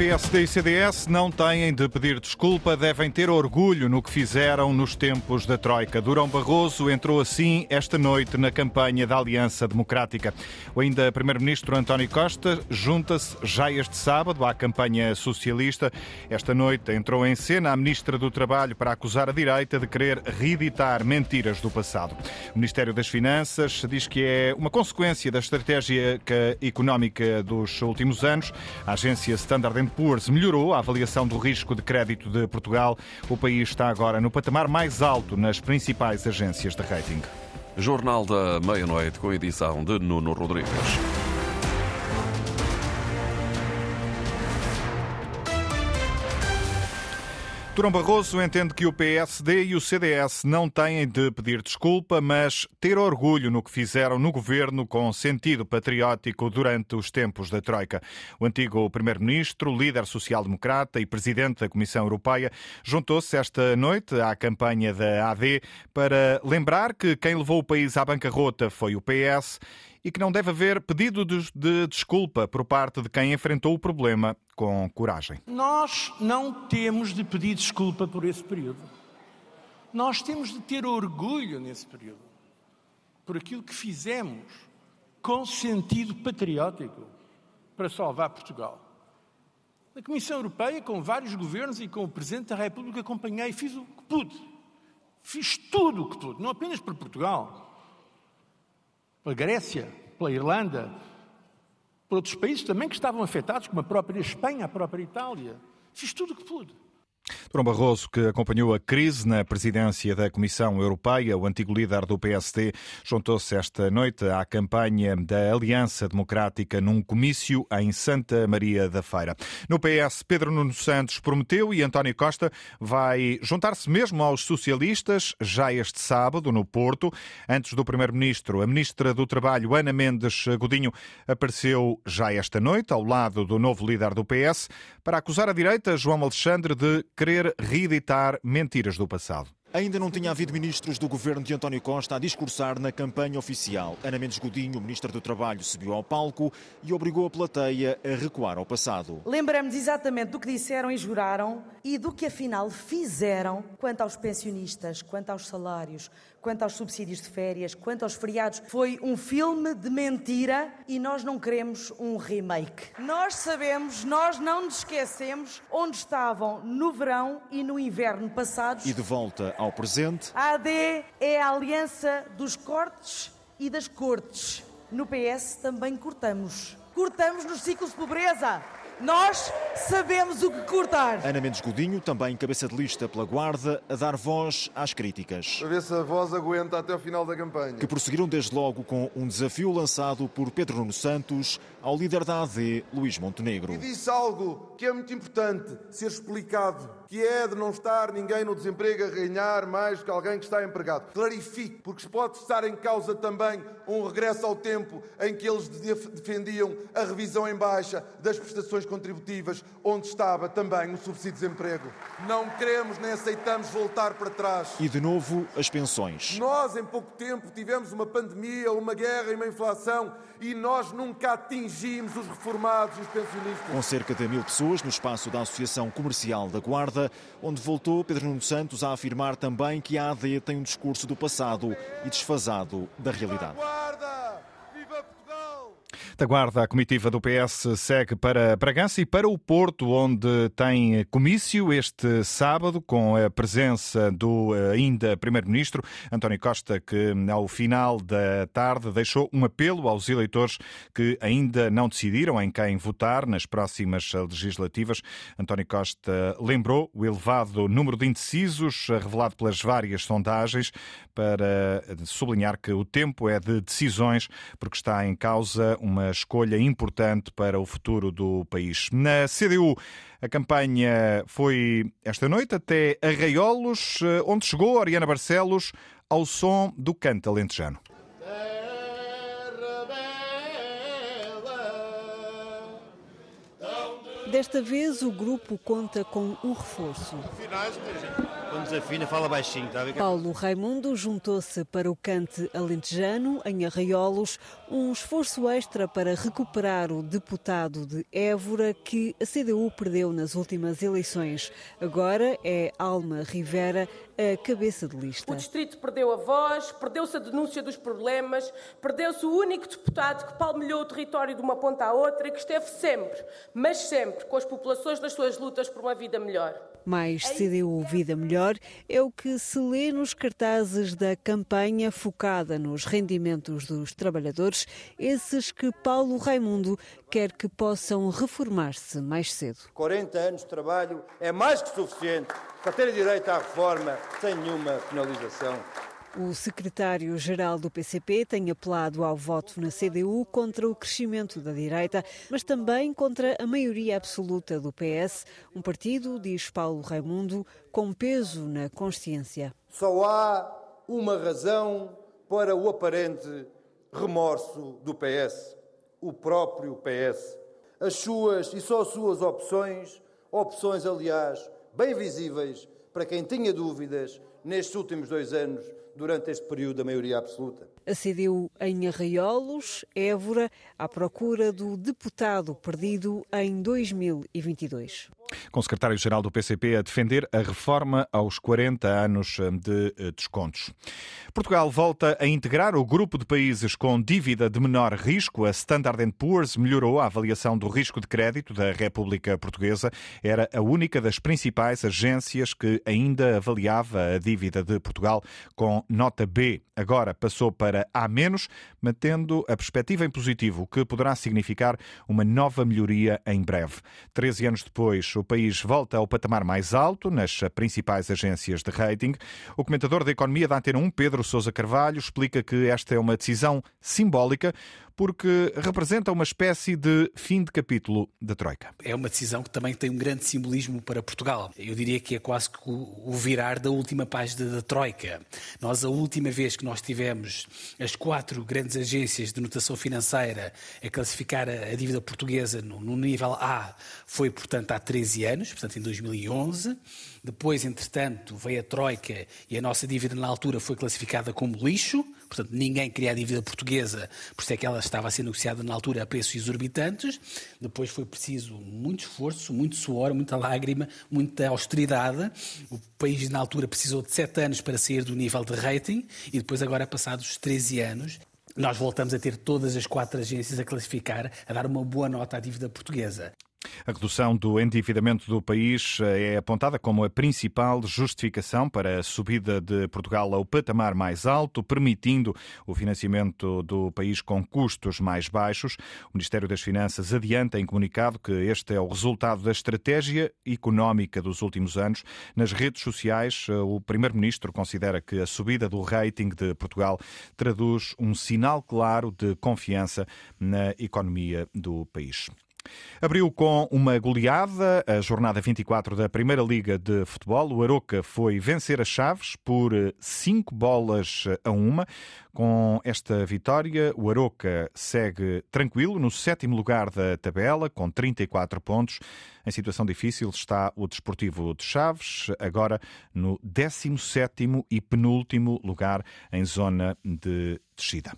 PSD e CDS não têm de pedir desculpa, devem ter orgulho no que fizeram nos tempos da Troika. Durão Barroso entrou assim esta noite na campanha da Aliança Democrática. O ainda Primeiro-Ministro António Costa junta-se já este sábado à campanha socialista. Esta noite entrou em cena a Ministra do Trabalho para acusar a direita de querer reeditar mentiras do passado. O Ministério das Finanças diz que é uma consequência da estratégia económica dos últimos anos. A agência Standard Poor's melhorou a avaliação do risco de crédito de Portugal. O país está agora no patamar mais alto nas principais agências de rating. Jornal da Meia-Noite, com edição de Nuno Rodrigues. Durão Barroso entende que o PSD e o CDS não têm de pedir desculpa, mas ter orgulho no que fizeram no governo com sentido patriótico durante os tempos da Troika. O antigo primeiro-ministro, líder social-democrata e presidente da Comissão Europeia juntou-se esta noite à campanha da AD para lembrar que quem levou o país à bancarrota foi o PS e que não deve haver pedido de desculpa por parte de quem enfrentou o problema com coragem. Nós não temos de pedir desculpa por esse período. Nós temos de ter orgulho nesse período, por aquilo que fizemos com sentido patriótico para salvar Portugal. Na Comissão Europeia, com vários governos e com o Presidente da República, acompanhei e fiz o que pude. Fiz tudo o que pude, não apenas por Portugal, pela Grécia, pela Irlanda, por outros países também que estavam afetados, como a própria Espanha, a própria Itália. Fiz tudo o que pude. Durão Barroso, que acompanhou a crise na presidência da Comissão Europeia, o antigo líder do PSD, juntou-se esta noite à campanha da Aliança Democrática num comício em Santa Maria da Feira. No PS, Pedro Nuno Santos prometeu e António Costa vai juntar-se mesmo aos socialistas já este sábado no Porto. Antes do Primeiro-Ministro, a Ministra do Trabalho, Ana Mendes Godinho, apareceu já esta noite ao lado do novo líder do PS para acusar a direita, João Alexandre, de querer reeditar mentiras do passado. Ainda não tinha havido ministros do governo de António Costa a discursar na campanha oficial. Ana Mendes Godinho, ministra do Trabalho, subiu ao palco e obrigou a plateia a recuar ao passado. Lembramos exatamente do que disseram e juraram e do que afinal fizeram quanto aos pensionistas, quanto aos salários, quanto aos subsídios de férias, quanto aos feriados. Foi um filme de mentira e nós não queremos um remake. Nós sabemos, nós não nos esquecemos onde estavam no verão e no inverno passados. E de volta ao presente. A AD é a aliança dos cortes e das cortes. No PS também cortamos. Cortamos nos ciclos de pobreza. Nós sabemos o que cortar. Ana Mendes Godinho, também cabeça de lista pela Guarda, a dar voz às críticas. Para ver se a voz aguenta até o final da campanha. Que prosseguiram desde logo com um desafio lançado por Pedro Nuno Santos ao líder da AD, Luís Montenegro. E disse algo que é muito importante ser explicado que é de não estar ninguém no desemprego a ganhar mais que alguém que está empregado. Clarifique, porque pode estar em causa também um regresso ao tempo em que eles defendiam a revisão em baixa das prestações contributivas, onde estava também o subsídio de desemprego. Não queremos nem aceitamos voltar para trás. E de novo, as pensões. Nós, em pouco tempo, tivemos uma pandemia, uma guerra e uma inflação e nós nunca atingimos os reformados e os pensionistas. Com cerca de mil pessoas no espaço da Associação Comercial da Guarda, onde voltou Pedro Nuno Santos a afirmar também que a AD tem um discurso do passado e desfasado da realidade. Da Guarda, a comitiva do PS segue para Bragança e para o Porto, onde tem comício este sábado, com a presença do eh, ainda Primeiro-Ministro António Costa, que ao final da tarde deixou um apelo aos eleitores que ainda não decidiram em quem votar nas próximas legislativas. António Costa lembrou o elevado número de indecisos revelado pelas várias sondagens para sublinhar que o tempo é de decisões, porque está em causa uma escolha importante para o futuro do país. Na CDU, a campanha foi esta noite até Arraiolos, eh, onde chegou Oriana Barcelos ao som do canto alentejano. Desta vez, o grupo conta com um reforço. Quando desafina, fala baixinho, está a ver? Paulo Raimundo juntou-se para o cante alentejano, em Arraiolos, um esforço extra para recuperar o deputado de Évora que a CDU perdeu nas últimas eleições. Agora é Alma Rivera a cabeça de lista. O distrito perdeu a voz, perdeu-se a denúncia dos problemas, perdeu-se o único deputado que palmilhou o território de uma ponta à outra e que esteve sempre, mas sempre, com as populações nas suas lutas por uma vida melhor. Mais CDU Vida Melhor é o que se lê nos cartazes da campanha focada nos rendimentos dos trabalhadores, esses que Paulo Raimundo quer que possam reformar-se mais cedo. 40 anos de trabalho é mais que suficiente para terem direito à reforma sem nenhuma penalização. O secretário-geral do PCP tem apelado ao voto na CDU contra o crescimento da direita, mas também contra a maioria absoluta do PS, um partido, diz Paulo Raimundo, com peso na consciência. Só há uma razão para o aparente remorso do PS: o próprio PS. As suas e só as suas opções, opções, aliás, bem visíveis para quem tinha dúvidas nestes últimos dois anos durante este período da maioria absoluta. A CDU em Arraiolos, Évora, à procura do deputado perdido em 2022. Com o secretário-geral do PCP a defender a reforma aos 40 anos de eh, descontos. Portugal volta a integrar o grupo de países com dívida de menor risco. A Standard Poor's melhorou a avaliação do risco de crédito da República Portuguesa. Era a única das principais agências que ainda avaliava a dívida de Portugal com nota B. Agora passou para A-, mantendo a perspectiva em positivo, o que poderá significar uma nova melhoria em breve. Treze anos depois, o país volta ao patamar mais alto nas principais agências de rating. O comentador da economia da Antena 1, Pedro Sousa Carvalho, explica que esta é uma decisão simbólica porque representa uma espécie de fim de capítulo da Troika. É uma decisão que também tem um grande simbolismo para Portugal. Eu diria que é quase que o virar da última página da Troika. Nós, a última vez que nós tivemos as quatro grandes agências de notação financeira a classificar a dívida portuguesa no nível A foi, portanto, há 13 anos, portanto, em 2011. Depois, entretanto, veio a Troika e a nossa dívida na altura foi classificada como lixo. Portanto, ninguém queria a dívida portuguesa, por isso é que ela estava a ser negociada na altura a preços exorbitantes. Depois foi preciso muito esforço, muito suor, muita lágrima, muita austeridade. O país, na altura, precisou de sete anos para sair do nível de rating e depois, agora, passados 13 anos, nós voltamos a ter todas as quatro agências a classificar, a dar uma boa nota à dívida portuguesa. A redução do endividamento do país eh, é apontada como a principal justificação para a subida de Portugal ao patamar mais alto, permitindo o financiamento do país com custos mais baixos. O Ministério das Finanças adianta em comunicado que este é o resultado da estratégia económica dos últimos anos. Nas redes sociais, eh, o Primeiro-Ministro considera que a subida do rating de Portugal traduz um sinal claro de confiança na economia do país. Abriu com uma goleada a jornada 24 da Primeira Liga de Futebol. O Aroca foi vencer as Chaves por 5 bolas a uma. Com esta vitória, o Aroca segue tranquilo no sétimo lugar da tabela, com 34 pontos. Em situação difícil está o Desportivo de Chaves, agora no 17 e penúltimo lugar em zona de descida.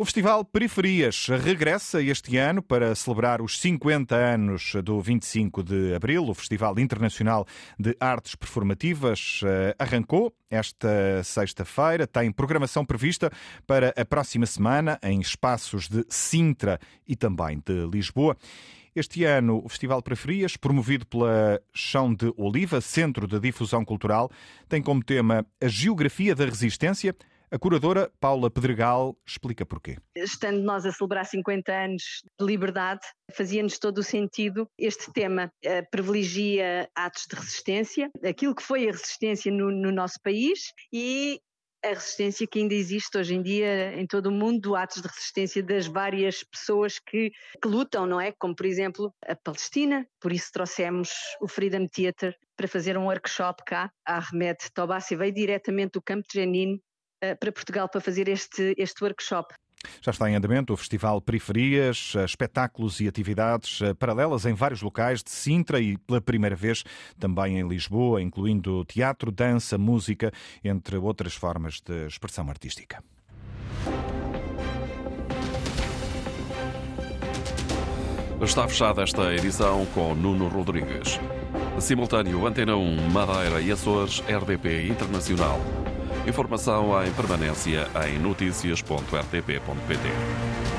O Festival Periferias regressa este ano para celebrar os 50 anos do 25 de Abril. O Festival Internacional de Artes Performativas eh, arrancou esta sexta-feira. Tem programação prevista para a próxima semana em espaços de Sintra e também de Lisboa. Este ano, o Festival Periferias, promovido pela Chão de Oliva, Centro de Difusão Cultural, tem como tema a geografia da resistência, a curadora Paula Pedregal explica porquê. Estando nós a celebrar 50 anos de liberdade, fazia-nos todo o sentido este tema. Uh, privilegia atos de resistência, aquilo que foi a resistência no, no nosso país e a resistência que ainda existe hoje em dia em todo o mundo, atos de resistência das várias pessoas que, que, lutam, não é? Como, por exemplo, a Palestina. Por isso trouxemos o Freedom Theatre para fazer um workshop cá. A Ahmed Tobassi veio diretamente do campo de Jenin eh, para Portugal para fazer este, este workshop. Já está em andamento o Festival Periferias, espetáculos e atividades eh, paralelas em vários locais de Sintra e pela primeira vez também em Lisboa, incluindo teatro, dança, música, entre outras formas de expressão artística. Está fechada esta edição com Nuno Rodrigues. Simultâneo Antena 1, Madeira e Açores, RDP Internacional. Informação em permanência em notícias.rtp.pt.